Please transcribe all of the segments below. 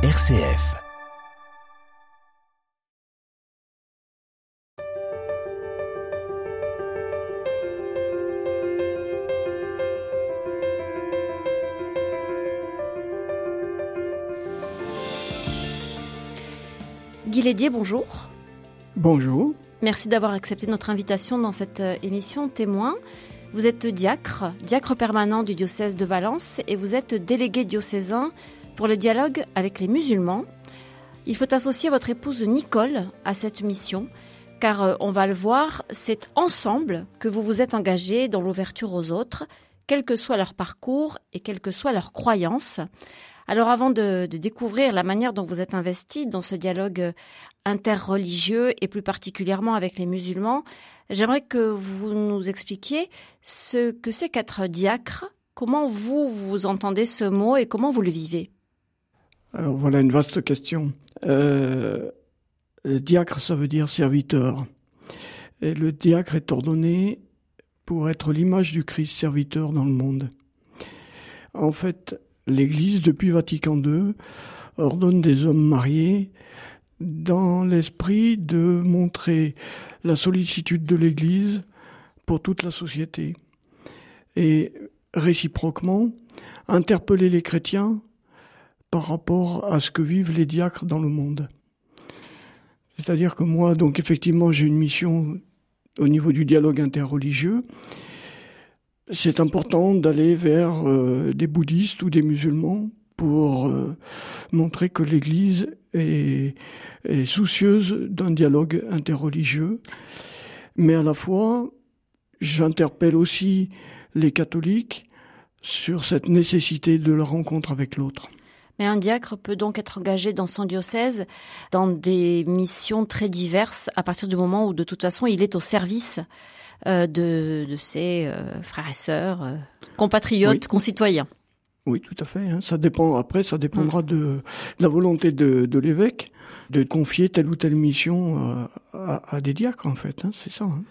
RCF. Guy Lédier, bonjour. Bonjour. Merci d'avoir accepté notre invitation dans cette euh, émission Témoin. Vous êtes diacre, diacre permanent du diocèse de Valence et vous êtes délégué diocésain pour le dialogue avec les musulmans. Il faut associer votre épouse Nicole à cette mission car euh, on va le voir, c'est ensemble que vous vous êtes engagé dans l'ouverture aux autres, quel que soit leur parcours et quelle que soit leur croyance. Alors avant de, découvrir la manière dont vous êtes investi dans ce dialogue interreligieux et plus particulièrement avec les musulmans, j'aimerais que vous nous expliquiez ce que c'est qu'être diacre, comment vous, vous entendez ce mot et comment vous le vivez. Alors voilà une vaste question. Euh, diacre, ça veut dire serviteur. Et le diacre est ordonné pour être l'image du Christ serviteur dans le monde. En fait, l'Église, depuis Vatican II, ordonne des hommes mariés dans l'esprit de montrer la sollicitude de l'Église pour toute la société. Et réciproquement, interpeller les chrétiens par rapport à ce que vivent les diacres dans le monde. C'est-à-dire que moi, donc effectivement, j'ai une mission au niveau du dialogue interreligieux. C'est important d'aller vers euh, des bouddhistes ou des musulmans pour euh, montrer que l'Église est, est soucieuse d'un dialogue interreligieux. Mais à la fois, j'interpelle aussi les catholiques sur cette nécessité de la rencontre avec l'autre. Mais un diacre peut donc être engagé dans son diocèse dans des missions très diverses à partir du moment où de toute façon il est au service euh, de, de, ses euh, frères et sœurs, euh, compatriotes, oui. concitoyens. Oui, tout à fait. Hein. Ça dépend. Après, ça dépendra mmh. de, de, la volonté de, de l'évêque de confier telle ou telle mission à, à des diacres, en fait. Hein. C'est ça. Hein.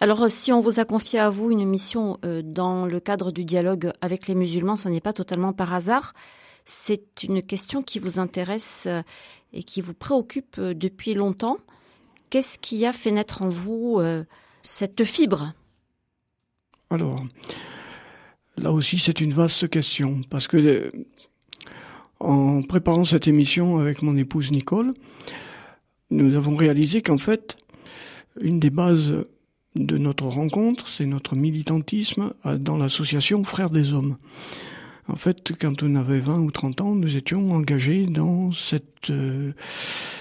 Alors, si on vous a confié à vous une mission dans le cadre du dialogue avec les musulmans, ça n'est pas totalement par hasard c'est une question qui vous intéresse et qui vous préoccupe depuis longtemps. Qu'est-ce qui a fait naître en vous euh, cette fibre? Alors, là aussi, c'est une vaste question, parce que euh, en préparant cette émission avec mon épouse Nicole, nous avons réalisé qu'en fait, une des bases de notre rencontre, c'est notre militantisme dans l'association Frères des Hommes. En fait, quand on avait 20 ou 30 ans, nous étions engagés dans cette euh,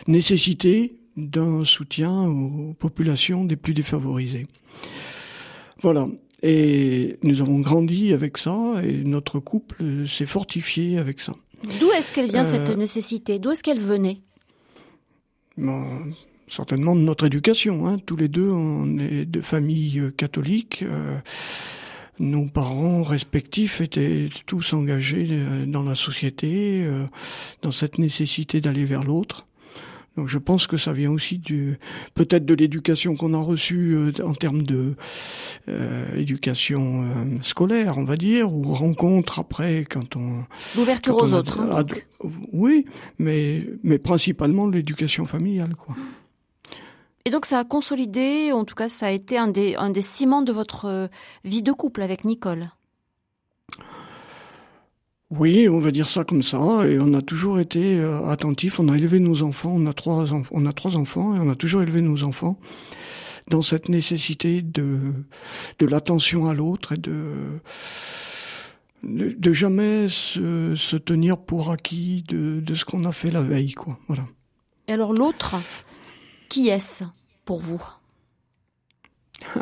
nécessité d'un soutien aux populations des plus défavorisées. Voilà. Et nous avons grandi avec ça et notre couple s'est fortifié avec ça. D'où est-ce qu'elle vient euh, cette nécessité? D'où est-ce qu'elle venait? Bon, Certainement de notre éducation. Hein. Tous les deux, on est de catholiques. Euh, nos parents respectifs étaient tous engagés euh, dans la société, euh, dans cette nécessité d'aller vers l'autre. Donc je pense que ça vient aussi du peut-être de l'éducation qu'on a reçue euh, en termes de euh, éducation euh, scolaire, on va dire, ou rencontre après quand on l'ouverture aux autres. Hein, oui, mais mais principalement l'éducation familiale, quoi. Et donc ça a consolidé, en tout cas ça a été un des, un des ciments de votre vie de couple avec Nicole. Oui, on va dire ça comme ça. Et on a toujours été euh, attentifs. On a élevé nos enfants. On a trois, on a trois enfants et on a toujours élevé nos enfants dans cette nécessité de de l'attention à l'autre et de, de de, jamais se, se tenir pour acquis de, de ce qu'on a fait la veille, quoi. Voilà. Et alors l'autre, qui est-ce pour vous?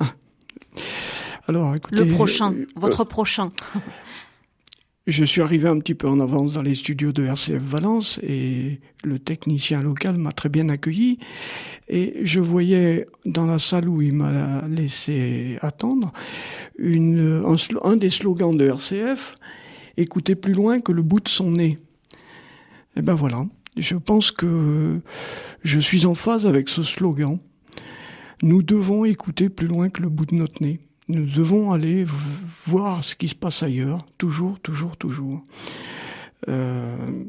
Alors, écoutez, le prochain, euh, votre prochain. Je suis arrivé un petit peu en avance dans les studios de RCF Valence et le technicien local m'a très bien accueilli. Et je voyais dans la salle où il m'a laissé attendre une, un, un, des slogans de RCF écoutez plus loin que le bout de son nez. Et ben voilà. Je pense que je suis en phase avec ce slogan. Nous devons écouter plus loin que le bout de notre nez. Nous devons aller voir ce qui se passe ailleurs, toujours, toujours, toujours. Euh,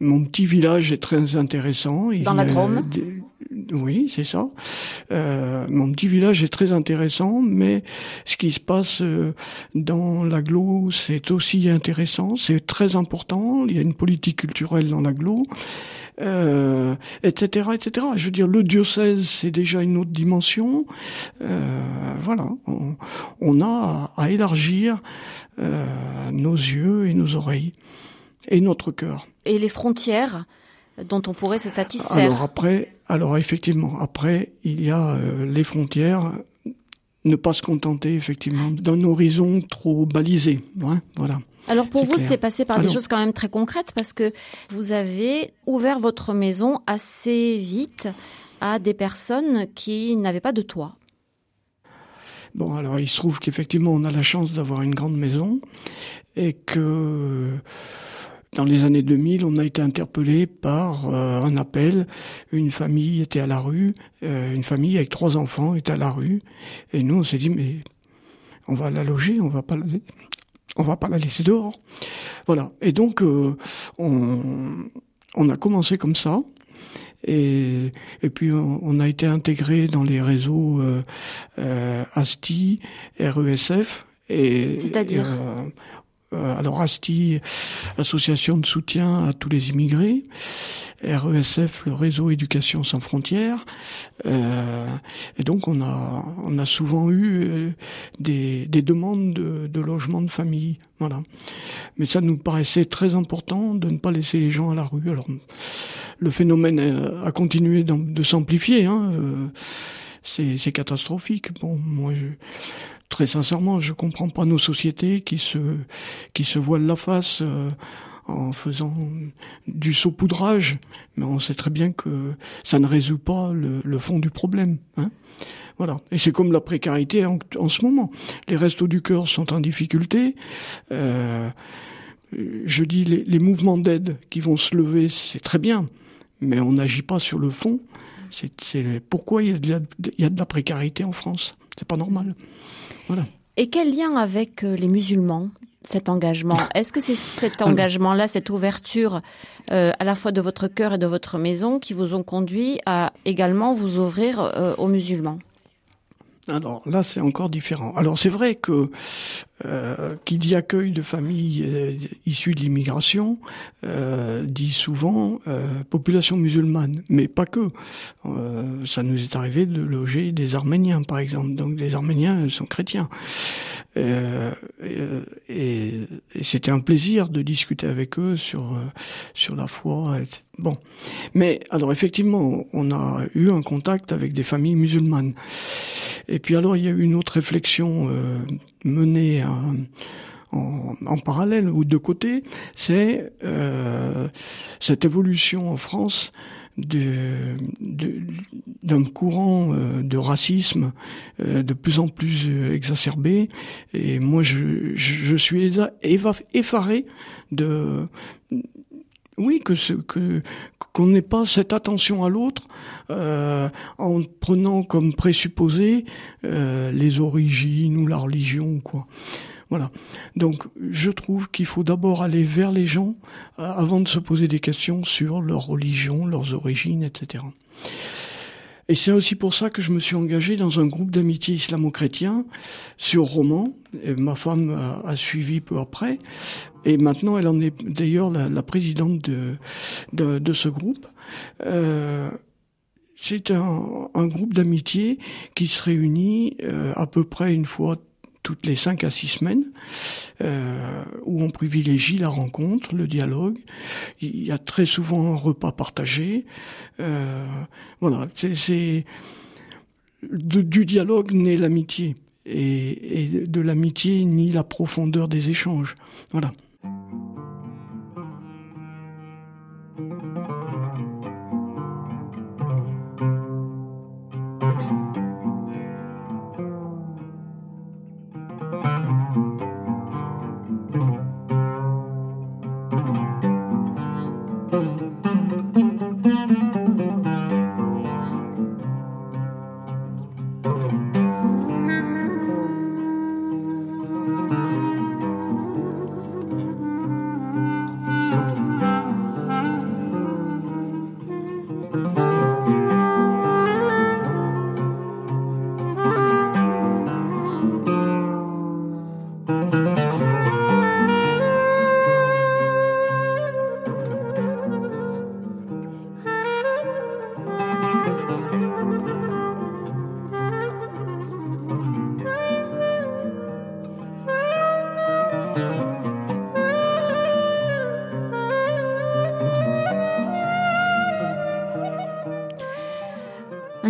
mon petit village est très intéressant. Dans la Drôme Oui, c'est ça. Euh, mon petit village est très intéressant, mais ce qui se passe euh, dans l'agglo, c'est aussi intéressant, c'est très important. Il y a une politique culturelle dans l'agglo, euh, etc., etc. Je veux dire, le diocèse, c'est déjà une autre dimension. Euh, voilà, on, on, a à, élargir euh, nos yeux et nos oreilles et notre cœur. Et les frontières dont on pourrait se satisfaire. Alors après, alors effectivement, après il y a euh, les frontières. Ne pas se contenter effectivement d'un horizon trop balisé, hein, voilà. Alors pour vous, c'est passé par des choses quand même très concrètes parce que vous avez ouvert votre maison assez vite à des personnes qui n'avaient pas de toit. Bon, alors il se trouve qu'effectivement on a la chance d'avoir une grande maison et que dans les années 2000, on a été interpellé par euh, un appel. Une famille était à la rue, euh, une famille avec trois enfants était à la rue, et nous on s'est dit mais on va la loger, on va pas la, on va pas la laisser dehors. Voilà. Et donc euh, on, on a commencé comme ça. Et, et puis on, a été intégré dans les réseaux euh, ASTI, RESF. Et, C'est-à-dire euh, alors ASTI, association de soutien à tous les immigrés, RESF, le réseau Éducation sans frontières, euh, et donc on a on a souvent eu euh, des, des demandes de, de logement de famille, voilà. Mais ça nous paraissait très important de ne pas laisser les gens à la rue. Alors le phénomène a continué de s'amplifier, hein, c'est catastrophique. Bon, moi je très sincèrement, je comprends pas nos sociétés qui se qui se voilent la face euh, en faisant du saupoudrage, mais on sait très bien que ça ne résout pas le, fond du problème. Hein voilà. Et c'est comme la précarité en, ce moment. Les restos du cœur sont en difficulté. Euh, je dis les, mouvements d'aide qui vont se lever, c'est très bien, mais on n'agit pas sur le fond. C'est pourquoi y, a de la, il y a de la précarité en France. C'est pas normal. Et quel lien avec euh, les musulmans cet engagement Est-ce que c'est cet engagement-là, cette ouverture euh, à la fois de votre cœur et de votre maison qui vous ont conduit à également vous ouvrir euh, aux musulmans? Alors là, c'est encore différent. Alors c'est vrai que euh, qui dit accueil de familles euh, issues de l'immigration euh, dit souvent population musulmane, mais pas que. Ça nous est arrivé de loger des Arméniens, par exemple. Donc les Arméniens sont chrétiens. Euh, et, et c'était un plaisir de discuter avec eux sur sur la foi. Bon, mais alors effectivement, on a eu un contact avec des familles musulmanes. Et puis alors il y a eu une autre réflexion euh, menée en, en, parallèle ou de côté, c'est euh, cette évolution en France d'un courant euh, de racisme euh, de plus en plus euh, exacerbé. Et moi, je, je suis effaré de oui, que ce, que qu'on n'ait pas cette attention à l'autre euh, en prenant comme présupposé les origines ou la religion, quoi. Voilà. Donc, je trouve qu'il faut d'abord aller vers les gens euh, avant de se poser des questions sur leur religion, leurs origines, etc. Et c'est aussi pour ça que je me suis engagé dans un groupe d'amitié islamo-chrétien sur Roman. Ma femme a, suivi peu après. Et maintenant, elle en est d'ailleurs la, présidente de, de, de, ce groupe. Euh, c'est un, un, groupe d'amitié qui se réunit euh, à peu près une fois toutes les cinq à six semaines, euh, où on privilégie la rencontre, le dialogue. Il y a très souvent un repas partagé. Euh, voilà, c'est du dialogue naît l'amitié et, de l'amitié ni la profondeur des échanges. Voilà.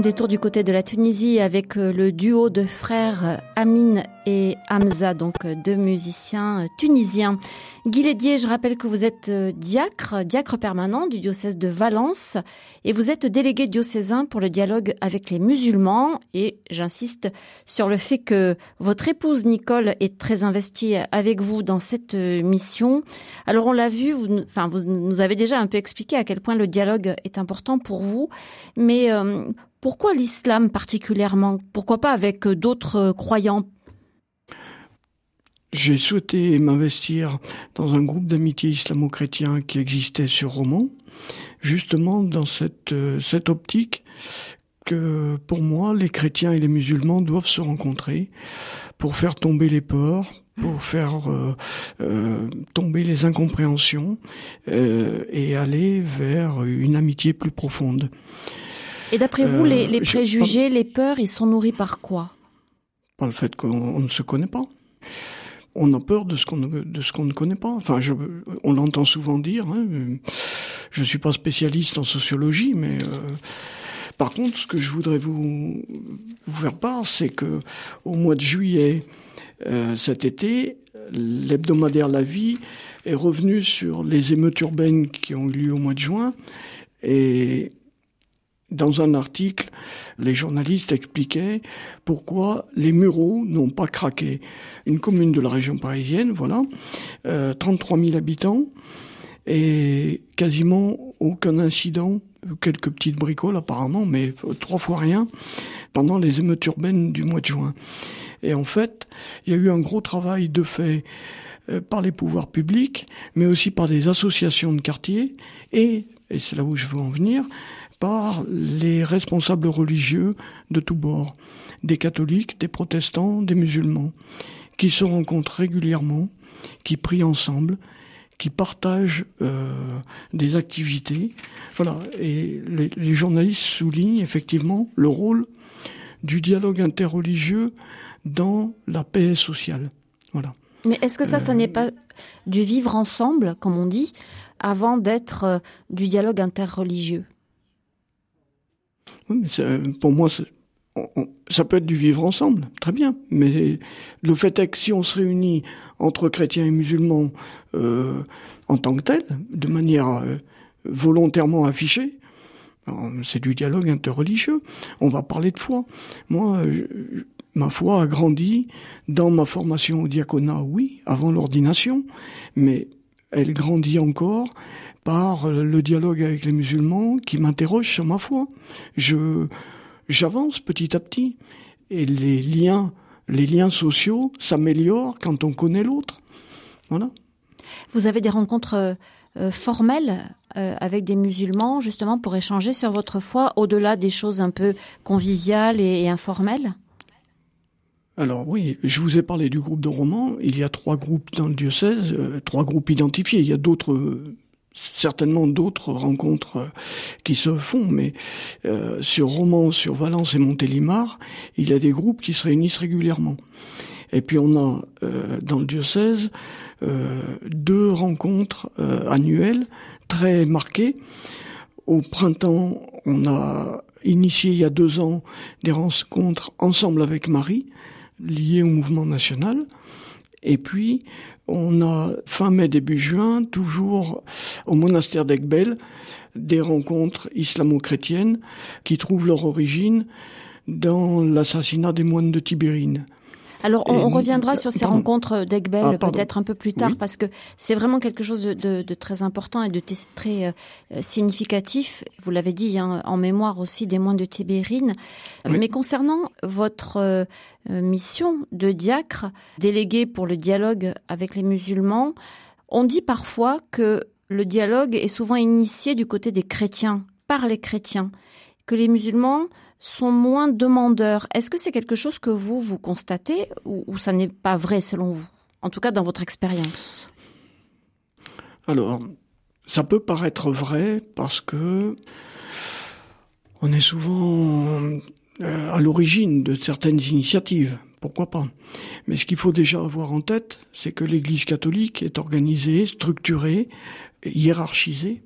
Détour du côté de la Tunisie avec euh, le duo de frères Amine et Hamza, donc euh, deux musiciens euh, tunisiens. Guy Lédier, je rappelle que vous êtes diacre, diacre permanent du diocèse de Valence et vous êtes délégué diocésain pour le dialogue avec les musulmans et j'insiste sur le fait que votre épouse Nicole est très investie avec vous dans cette mission. Alors on l'a vu, vous, enfin vous nous avez déjà un peu expliqué à quel point le dialogue est important pour vous, mais pourquoi l'islam particulièrement? Pourquoi pas avec euh, d'autres euh, J'ai souhaité m'investir dans un groupe d'amitié islamo-chrétien qui existait sur Romans, justement dans cette, euh, cette optique que pour moi, les chrétiens et les musulmans doivent se rencontrer pour faire tomber les peurs, pour faire tomber les incompréhensions et aller vers une amitié plus profonde. Et d'après vous, les, euh, préjugés, les peurs, ils sont nourris par quoi? Par le fait qu'on ne se connaît pas. On a peur de ce qu'on ne connaît pas. Enfin, on l'entend souvent dire. Hein, je suis pas spécialiste en sociologie, mais euh, par contre, ce que je voudrais vous, vous faire part, c'est que au mois de juillet euh, cet été, l'hebdomadaire La Vie est revenu sur les émeutes urbaines qui ont eu lieu au mois de juin et dans un article, les journalistes expliquaient pourquoi les Mureaux n'ont pas craqué. Une commune de la région parisienne, voilà, euh, 33 000 habitants et quasiment aucun incident, quelques petites bricoles apparemment, mais trois fois rien pendant les émeutes urbaines du mois de juin. Et en fait, il y a eu un gros travail de fait euh, par les pouvoirs publics, mais aussi par des associations de quartier et, et c'est là où je veux en venir, par les responsables religieux de tous bords, des catholiques, des protestants, des musulmans, qui se rencontrent régulièrement, qui prient ensemble, qui partagent euh, des activités. Voilà. Et les, les, journalistes soulignent effectivement le rôle du dialogue interreligieux dans la paix sociale. Voilà. Mais est-ce que ça, ça n'est pas du vivre ensemble, comme on dit, avant d'être euh, du dialogue interreligieux? Pour moi, ça peut être du vivre ensemble, très bien. Mais le fait est que si on se réunit entre chrétiens et musulmans euh, en tant que tel, de manière euh, volontairement affichée, c'est du dialogue interreligieux. On va parler de foi. Moi, ma foi a grandi dans ma formation au diaconat, oui, avant l'ordination, mais elle grandit encore par le dialogue avec les musulmans qui m'interroge sur ma foi. Je, j'avance petit à petit et les liens, les liens sociaux s'améliorent quand on connaît l'autre. Voilà. Vous avez des rencontres euh, euh, formelles euh, avec des musulmans justement pour échanger sur votre foi au-delà des choses un peu conviviales et, informelles? Alors oui, je vous ai parlé du groupe de romans. Il y a trois groupes dans le diocèse, trois groupes identifiés. Il y a d'autres certainement d'autres rencontres euh, qui se font, mais euh, sur Romans, sur Valence et Montélimar, il y a des groupes qui se réunissent régulièrement. Et puis on a euh, dans le diocèse deux rencontres annuelles très marquées. Au printemps, on a initié il y a deux ans des rencontres ensemble avec Marie, liées au mouvement national. Et puis, on a fin mai, début juin, toujours au monastère d'Egbel, des rencontres islamo-chrétiennes qui trouvent leur origine dans l'assassinat des moines de Tibérine. Alors, on, reviendra sur ces rencontres d'Egbel ah, peut-être un peu plus tard, parce que c'est vraiment quelque chose de, très important et de très euh, significatif. Vous l'avez dit, hein, en mémoire aussi des moines de Tibérine. Mais concernant votre euh, mission de diacre, délégué pour le dialogue avec les musulmans, on dit parfois que le dialogue est souvent initié du côté des chrétiens, par les chrétiens, que les musulmans sont moins demandeurs. Est-ce que c'est quelque chose que vous, vous constatez ou, ça n'est pas vrai selon vous En tout cas, dans votre expérience? Alors, ça peut paraître vrai parce que on est souvent euh, à l'origine de certaines initiatives. Pourquoi pas? Mais ce qu'il faut déjà avoir en tête, c'est que l'Église catholique est organisée, structurée, hiérarchisée,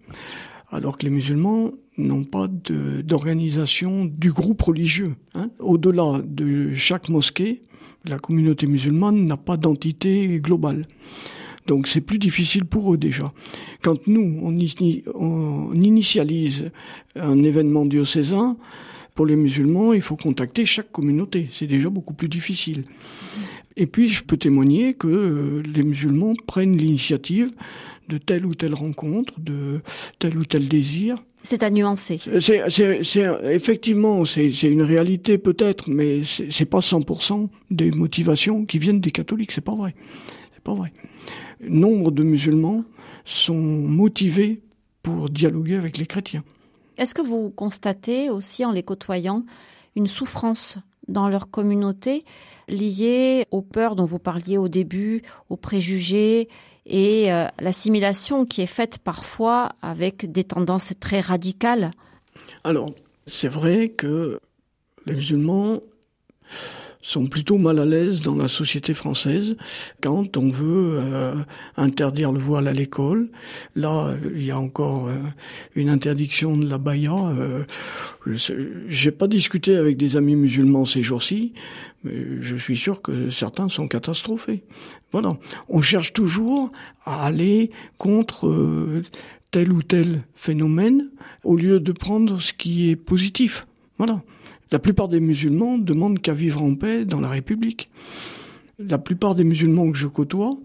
alors que les musulmans n'ont pas d'organisation du groupe religieux. Hein. Au-delà de chaque mosquée, la communauté musulmane n'a pas d'entité globale. Donc c'est plus difficile pour eux déjà. Quand nous, on, on initialise un événement diocésain, pour les musulmans, il faut contacter chaque communauté. C'est déjà beaucoup plus difficile. Et puis, je peux témoigner que euh, les musulmans prennent l'initiative de telle ou telle rencontre, de tel ou tel désir. C'est à nuancer. C'est, effectivement, c'est, une réalité peut-être, mais c'est, pas 100% des motivations qui viennent des catholiques. C'est pas vrai. C'est pas vrai. Nombre de musulmans sont motivés pour dialoguer avec les chrétiens. Est-ce que vous constatez aussi en les côtoyant une souffrance dans leur communauté liée aux peurs dont vous parliez au début, aux préjugés et euh, l'assimilation qui est faite parfois avec des tendances très radicales. Alors, c'est vrai que les musulmans sont plutôt mal à l'aise dans la société française quand on veut euh, interdire le voile à l'école. Là, il y a encore euh, une interdiction de la baya. Euh, J'ai pas discuté avec des amis musulmans ces jours-ci, mais je suis sûr que certains sont catastrophés. Voilà, on cherche toujours à aller contre euh, tel ou tel phénomène au lieu de prendre ce qui est positif. Voilà. La plupart des musulmans demandent qu'à vivre en paix dans la République. La plupart des musulmans que je côtoie,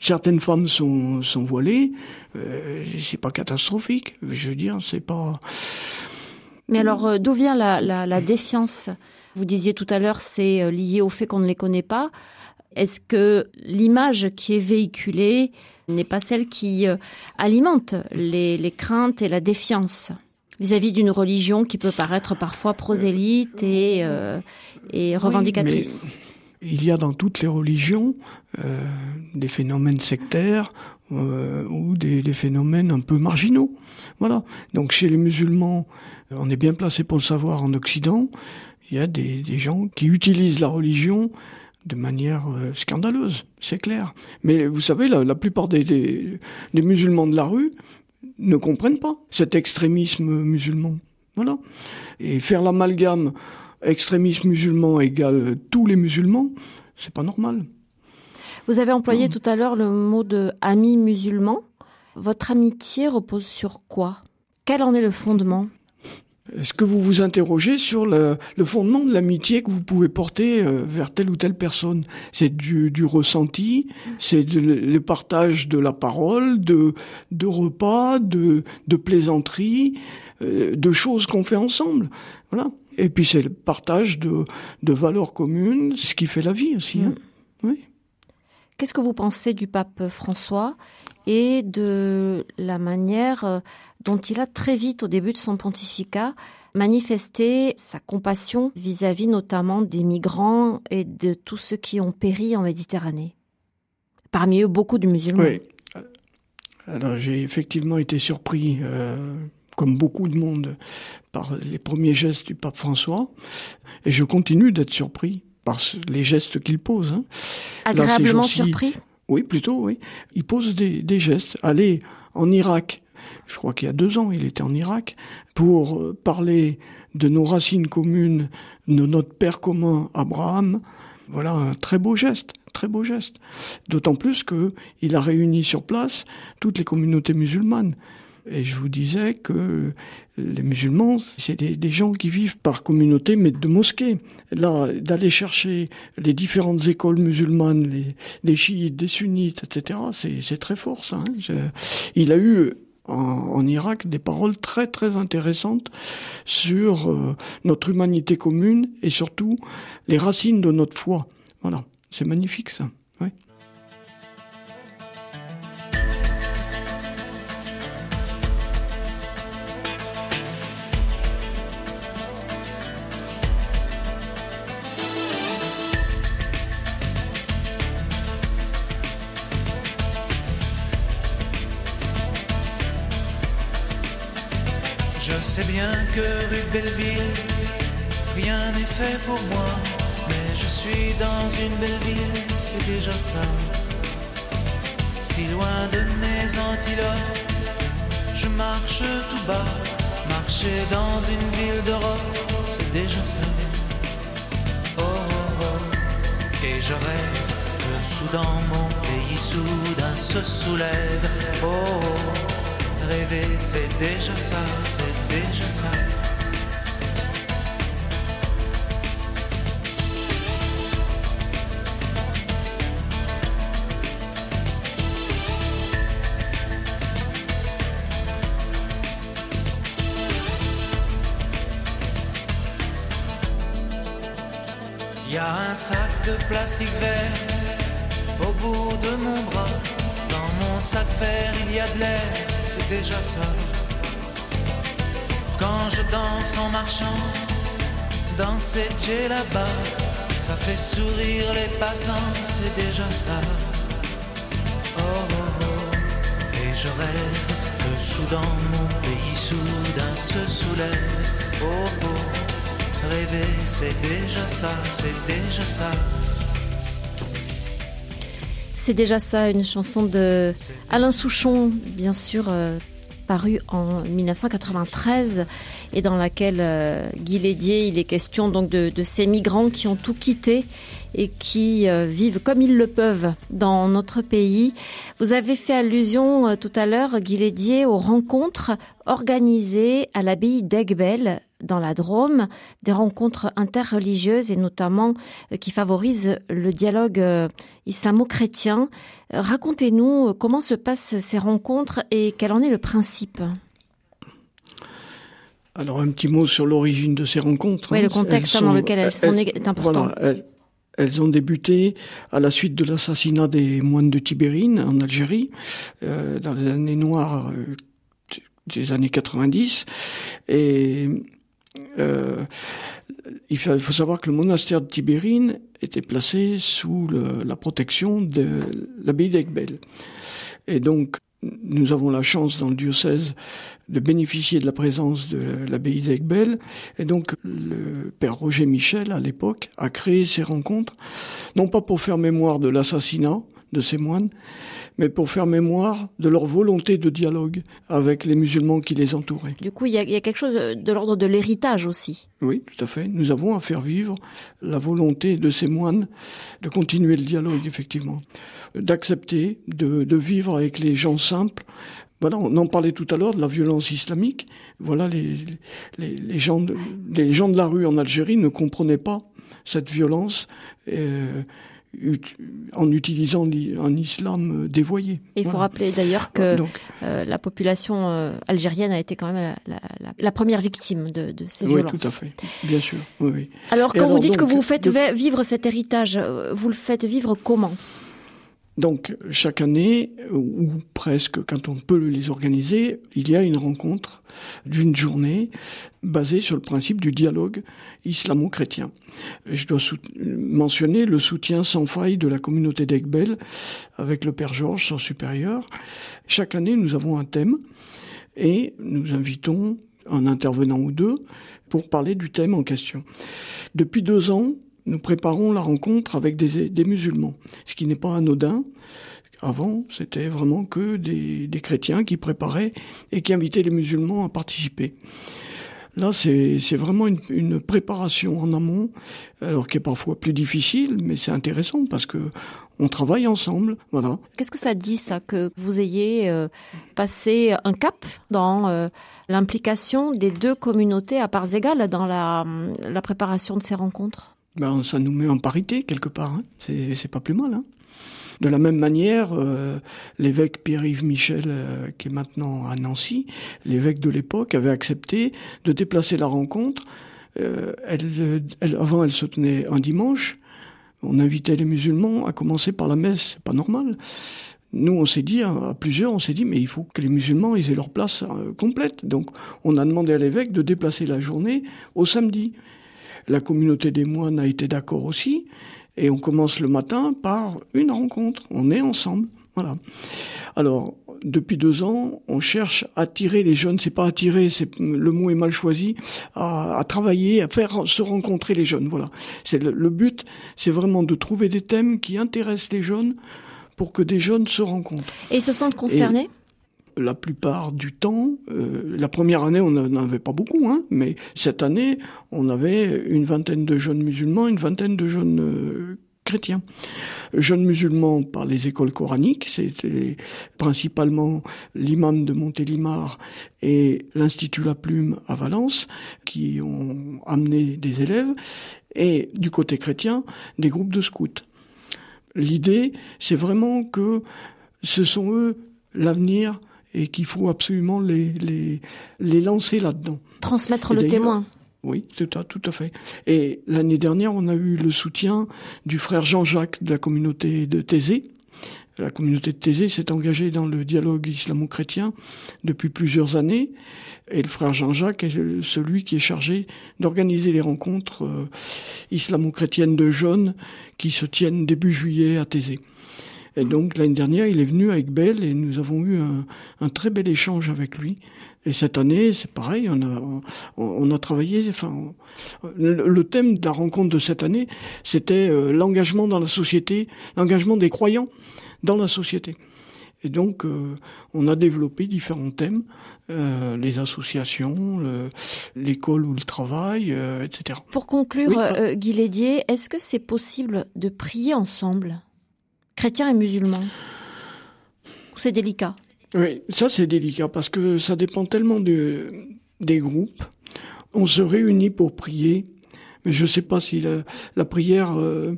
certaines femmes sont, voilées, euh, c'est pas catastrophique. Je veux dire, c'est pas. Mais alors, euh, d'où vient la, défiance? Vous disiez tout à l'heure, c'est euh, lié au fait qu'on ne les connaît pas. Est-ce que l'image qui est véhiculée n'est pas celle qui alimente les, les craintes et la défiance? Vis-à-vis d'une religion qui peut paraître parfois prosélyte et, euh, et revendicatrice. il y a dans toutes les religions euh, des phénomènes sectaires euh, ou des, des, phénomènes un peu marginaux. Voilà. Donc chez les musulmans, on est bien placé pour le savoir en Occident. Il y a des, des gens qui utilisent la religion de manière euh, scandaleuse, c'est clair. Mais vous savez, la, la plupart des, des, des, musulmans de la rue, ne comprennent pas cet extrémisme musulman. Voilà. Et faire l'amalgame extrémisme musulman égale tous les musulmans, c'est pas normal. Vous avez employé tout à l'heure le mot de ami musulman. Votre amitié repose sur quoi? Quel en est le fondement? Est-ce que vous vous interrogez sur le, fondement de l'amitié que vous pouvez porter euh, vers telle ou telle personne? C'est du, ressenti, c'est le partage de la parole, de, de repas, de, de plaisanteries, euh, de choses qu'on fait ensemble. Voilà. Et puis c'est le partage de, de valeurs communes, ce qui fait la vie aussi. Hein. Mm. Oui. Qu'est-ce que vous pensez du pape François et de la manière euh, dont il a très vite, au début de son pontificat, manifesté sa compassion vis-à-vis notamment des migrants et de tous ceux qui ont péri en Méditerranée. Parmi eux, beaucoup de musulmans. Oui. Alors j'ai effectivement été surpris, euh, comme beaucoup de monde, par les premiers gestes du pape François, et je continue d'être surpris par les gestes qu'il pose. Hein. Agréablement surpris Oui, plutôt, oui. Il pose des, des gestes. Aller en Irak je crois qu'il y a deux ans, il était en Irak, pour euh, parler de nos racines communes, de notre père commun Abraham. Voilà un très beau geste, très beau geste. D'autant plus que il a réuni sur place toutes les communautés musulmanes. Et je vous disais que les musulmans, c'est des, gens qui vivent par communauté, mais de mosquées. Là, d'aller chercher les différentes écoles musulmanes, les, les chiites, des sunnites, etc., c'est très fort, ça. Hein. Il a eu en, Irak des paroles très très intéressantes sur euh, notre humanité commune et surtout les racines de notre foi. Voilà, c'est magnifique ça. Belleville, rien n'est fait pour moi, mais je suis dans une belle ville, c'est déjà ça. Si loin de mes antilopes, je marche tout bas, Marcher dans une ville d'Europe, c'est déjà ça. Oh, oh, oh. Et je rêve que soudain mon pays soudain se soulève. Oh, oh. Rêver, c'est déjà ça, c'est déjà ça. Y a un sac de plastique vert au bout de mon bras. Dans mon sac vert, il y a de l'air, c'est déjà ça. Quand je danse en marchant, danser j'ai là-bas, ça fait sourire les passants, c'est déjà ça. Oh, oh, oh. Et je rêve que soudain mon pays soudain se soulève. Oh, oh. Rêver, c'est déjà ça, c'est déjà ça. C'est déjà ça, une chanson de Alain Souchon, bien sûr, euh, parue en 1993 et dans laquelle euh, Guy Lédier, il est question donc de, ces migrants qui ont tout quitté et qui euh, vivent comme ils le peuvent dans notre pays. Vous avez fait allusion tout à l'heure, Guy Lédier, aux rencontres organisées à l'abbaye d'Aigbel dans la Drôme, des rencontres interreligieuses et notamment euh, qui favorisent le dialogue euh, islamo-chrétien. Euh, Racontez-nous comment se passent ces rencontres et quel en est le principe? Alors un petit mot sur l'origine de ces rencontres. Oui, le contexte Elles dans sont- lequel elles sont elles- est important. Voilà, elles, elles ont débuté à la suite de l'assassinat des moines de Tibérine en Algérie, euh, dans les années noires euh, des années 90. Et euh, il faut savoir que le monastère de Tibérine était placé sous la protection de l'abbaye d'Aigbel. Et donc, nous avons la chance dans le diocèse de bénéficier de la présence de l'abbaye d'Aigbel. Et donc, le père Roger Michel, à l'époque, a créé ces rencontres, non pas pour faire mémoire de l'assassinat de ces moines, mais pour faire mémoire de leur volonté de dialogue avec les musulmans qui les entouraient. Du coup, il y a, il y a quelque chose de l'ordre de l'héritage aussi. Oui, tout à fait. Nous avons à faire vivre la volonté de ces moines de continuer le dialogue, effectivement, d'accepter de, de vivre avec les gens simples. Voilà, on en parlait tout à l'heure de la violence islamique. Voilà, les, les, les gens de, les gens de la rue en Algérie ne comprenaient pas cette violence euh, en utilisant l'i- un islam euh, dévoyé. Et il faut Voilà. rappeler d'ailleurs que Donc, euh, la population euh, algérienne a été quand même la, la- la- la première victime de, de ces oui, violences. tout à fait, bien sûr. Oui, oui. Alors, Et quand vous alors, dites que vous faites de- vivre cet héritage, vous le faites vivre comment? Donc chaque année, ou presque quand on peut les organiser, il y a une rencontre d'une journée basée sur le principe du dialogue islamo-chrétien. Je dois mentionner le soutien sans faille de la communauté d'Aigbel avec le Père Georges, son supérieur. Chaque année, nous avons un thème et nous invitons un intervenant ou deux pour parler du thème en question. Depuis deux ans, nous préparons la rencontre avec des, musulmans, ce qui n'est pas anodin. Avant, c'était vraiment que des, chrétiens qui préparaient et qui invitaient les musulmans à participer. Là, c'est vraiment une, préparation en amont, alors qui est parfois plus difficile, mais c'est intéressant parce que on travaille ensemble, voilà. Qu'est-ce que ça dit, ça, que vous ayez euh, passé un cap dans euh, l'implication des deux communautés à parts égales dans la préparation de ces rencontres? Ben, ça nous met en parité quelque part. Hein. C'est pas plus mal. Hein. De la même manière, euh, l'évêque Pierre-Yves Michel, euh, qui est maintenant à Nancy, l'évêque de l'époque, avait accepté de déplacer la rencontre. Euh, avant, elle se tenait un dimanche. On invitait les musulmans à commencer par la messe. C'est pas normal. Nous, on s'est dit, à plusieurs, on s'est dit, mais il faut que les musulmans aient leur place complète. Donc, on a demandé à l'évêque de déplacer la journée au samedi. La communauté des moines a été d'accord aussi. Et on commence le matin par une rencontre. On est ensemble. Voilà. Alors, depuis deux ans, on cherche à attirer les jeunes. C'est pas attirer, c'est le mot est mal choisi. À, à travailler, à faire se rencontrer les jeunes. Voilà. C'est le, le but, c'est vraiment de trouver des thèmes qui intéressent les jeunes pour que des jeunes se rencontrent. Et ils se sentent concernés? La plupart du temps, euh, la première année, on n'en avait pas beaucoup, hein, mais cette année, on avait une vingtaine de jeunes musulmans, une vingtaine de jeunes euh, chrétiens. Jeunes musulmans par les écoles coraniques, c'était principalement l'imam de Montélimar et l'Institut La Plume à Valence qui ont amené des élèves, et du côté chrétien, des groupes de scouts. L'idée, c'est vraiment que ce sont eux l'avenir et qu'il faut absolument les, les, les lancer là-dedans. Transmettre le témoin. Oui, tout à, tout à fait. Et l'année dernière, on a eu le soutien du frère Jean-Jacques de la communauté de Thésée. La communauté de Thésée s'est engagée dans le dialogue islamo-chrétien depuis plusieurs années. Et le frère Jean-Jacques est celui qui est chargé d'organiser les rencontres euh, islamo-chrétiennes de jeunes qui se tiennent début juillet à Thésée. Et donc l'année dernière, il est venu avec Belle et nous avons eu un, un très bel échange avec lui. Et cette année, c'est pareil, on a, on, a travaillé. Enfin, le, thème de la rencontre de cette année, c'était euh, l'engagement dans la société, l'engagement des croyants dans la société. Et donc, euh, on a développé différents thèmes, euh, les associations, l'école ou le travail, etc. Pour conclure, oui, Guy Lédier, est-ce que c'est possible de prier ensemble? Chrétiens et musulmans c'est délicat Oui, ça c'est délicat parce que ça dépend tellement de, des groupes. On se réunit pour prier, mais je ne sais pas si la, prière, euh,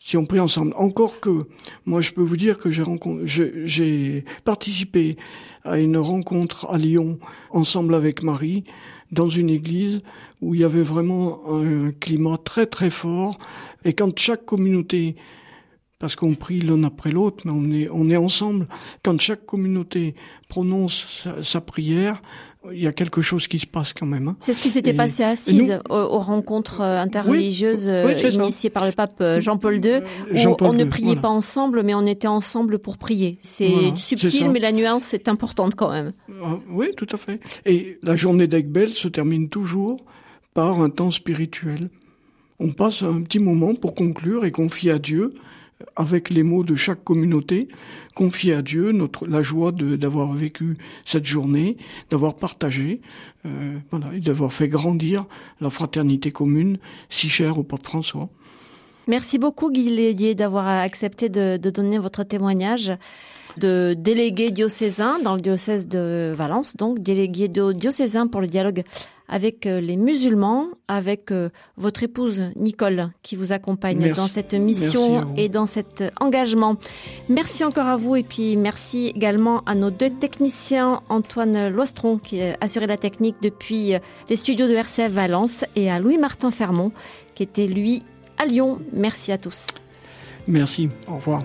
si on prie ensemble. Encore que, moi je peux vous dire que j'ai participé à une rencontre à Lyon ensemble avec Marie dans une église où il y avait vraiment un climat très très fort et quand chaque communauté parce qu'on prie l'un après l'autre, mais on est, on est ensemble. Quand chaque communauté prononce sa, prière, il y a quelque chose qui se passe quand même. Hein. C'est ce qui s'était passé à Assise, aux, rencontres euh, interreligieuses euh, initiées par le pape euh, Jean-Paul II, où on ne priait pas ensemble, mais on était ensemble pour prier. C'est subtil, mais la nuance est importante quand même. Ah, oui, tout à fait. Et la journée d'Aigbel se termine toujours par un temps spirituel. On passe un petit moment pour conclure et confier à Dieu avec les mots de chaque communauté, confier à Dieu notre, la joie d'avoir vécu cette journée, d'avoir partagé, euh, voilà, et d'avoir fait grandir la fraternité commune si chère au pape François. Merci beaucoup Guy Lédier d'avoir accepté de, de donner votre témoignage de délégué diocésain dans le diocèse de Valence, donc délégué diocésain pour le dialogue avec euh, les musulmans, avec euh, votre épouse Nicole qui vous accompagne dans cette mission et dans cet engagement. Merci encore à vous et puis merci également à nos deux techniciens, Antoine Loistron qui a assuré la technique depuis euh, les studios de RCF Valence et à Louis-Martin Fermont qui était lui à Lyon. Merci à tous. Merci, au revoir.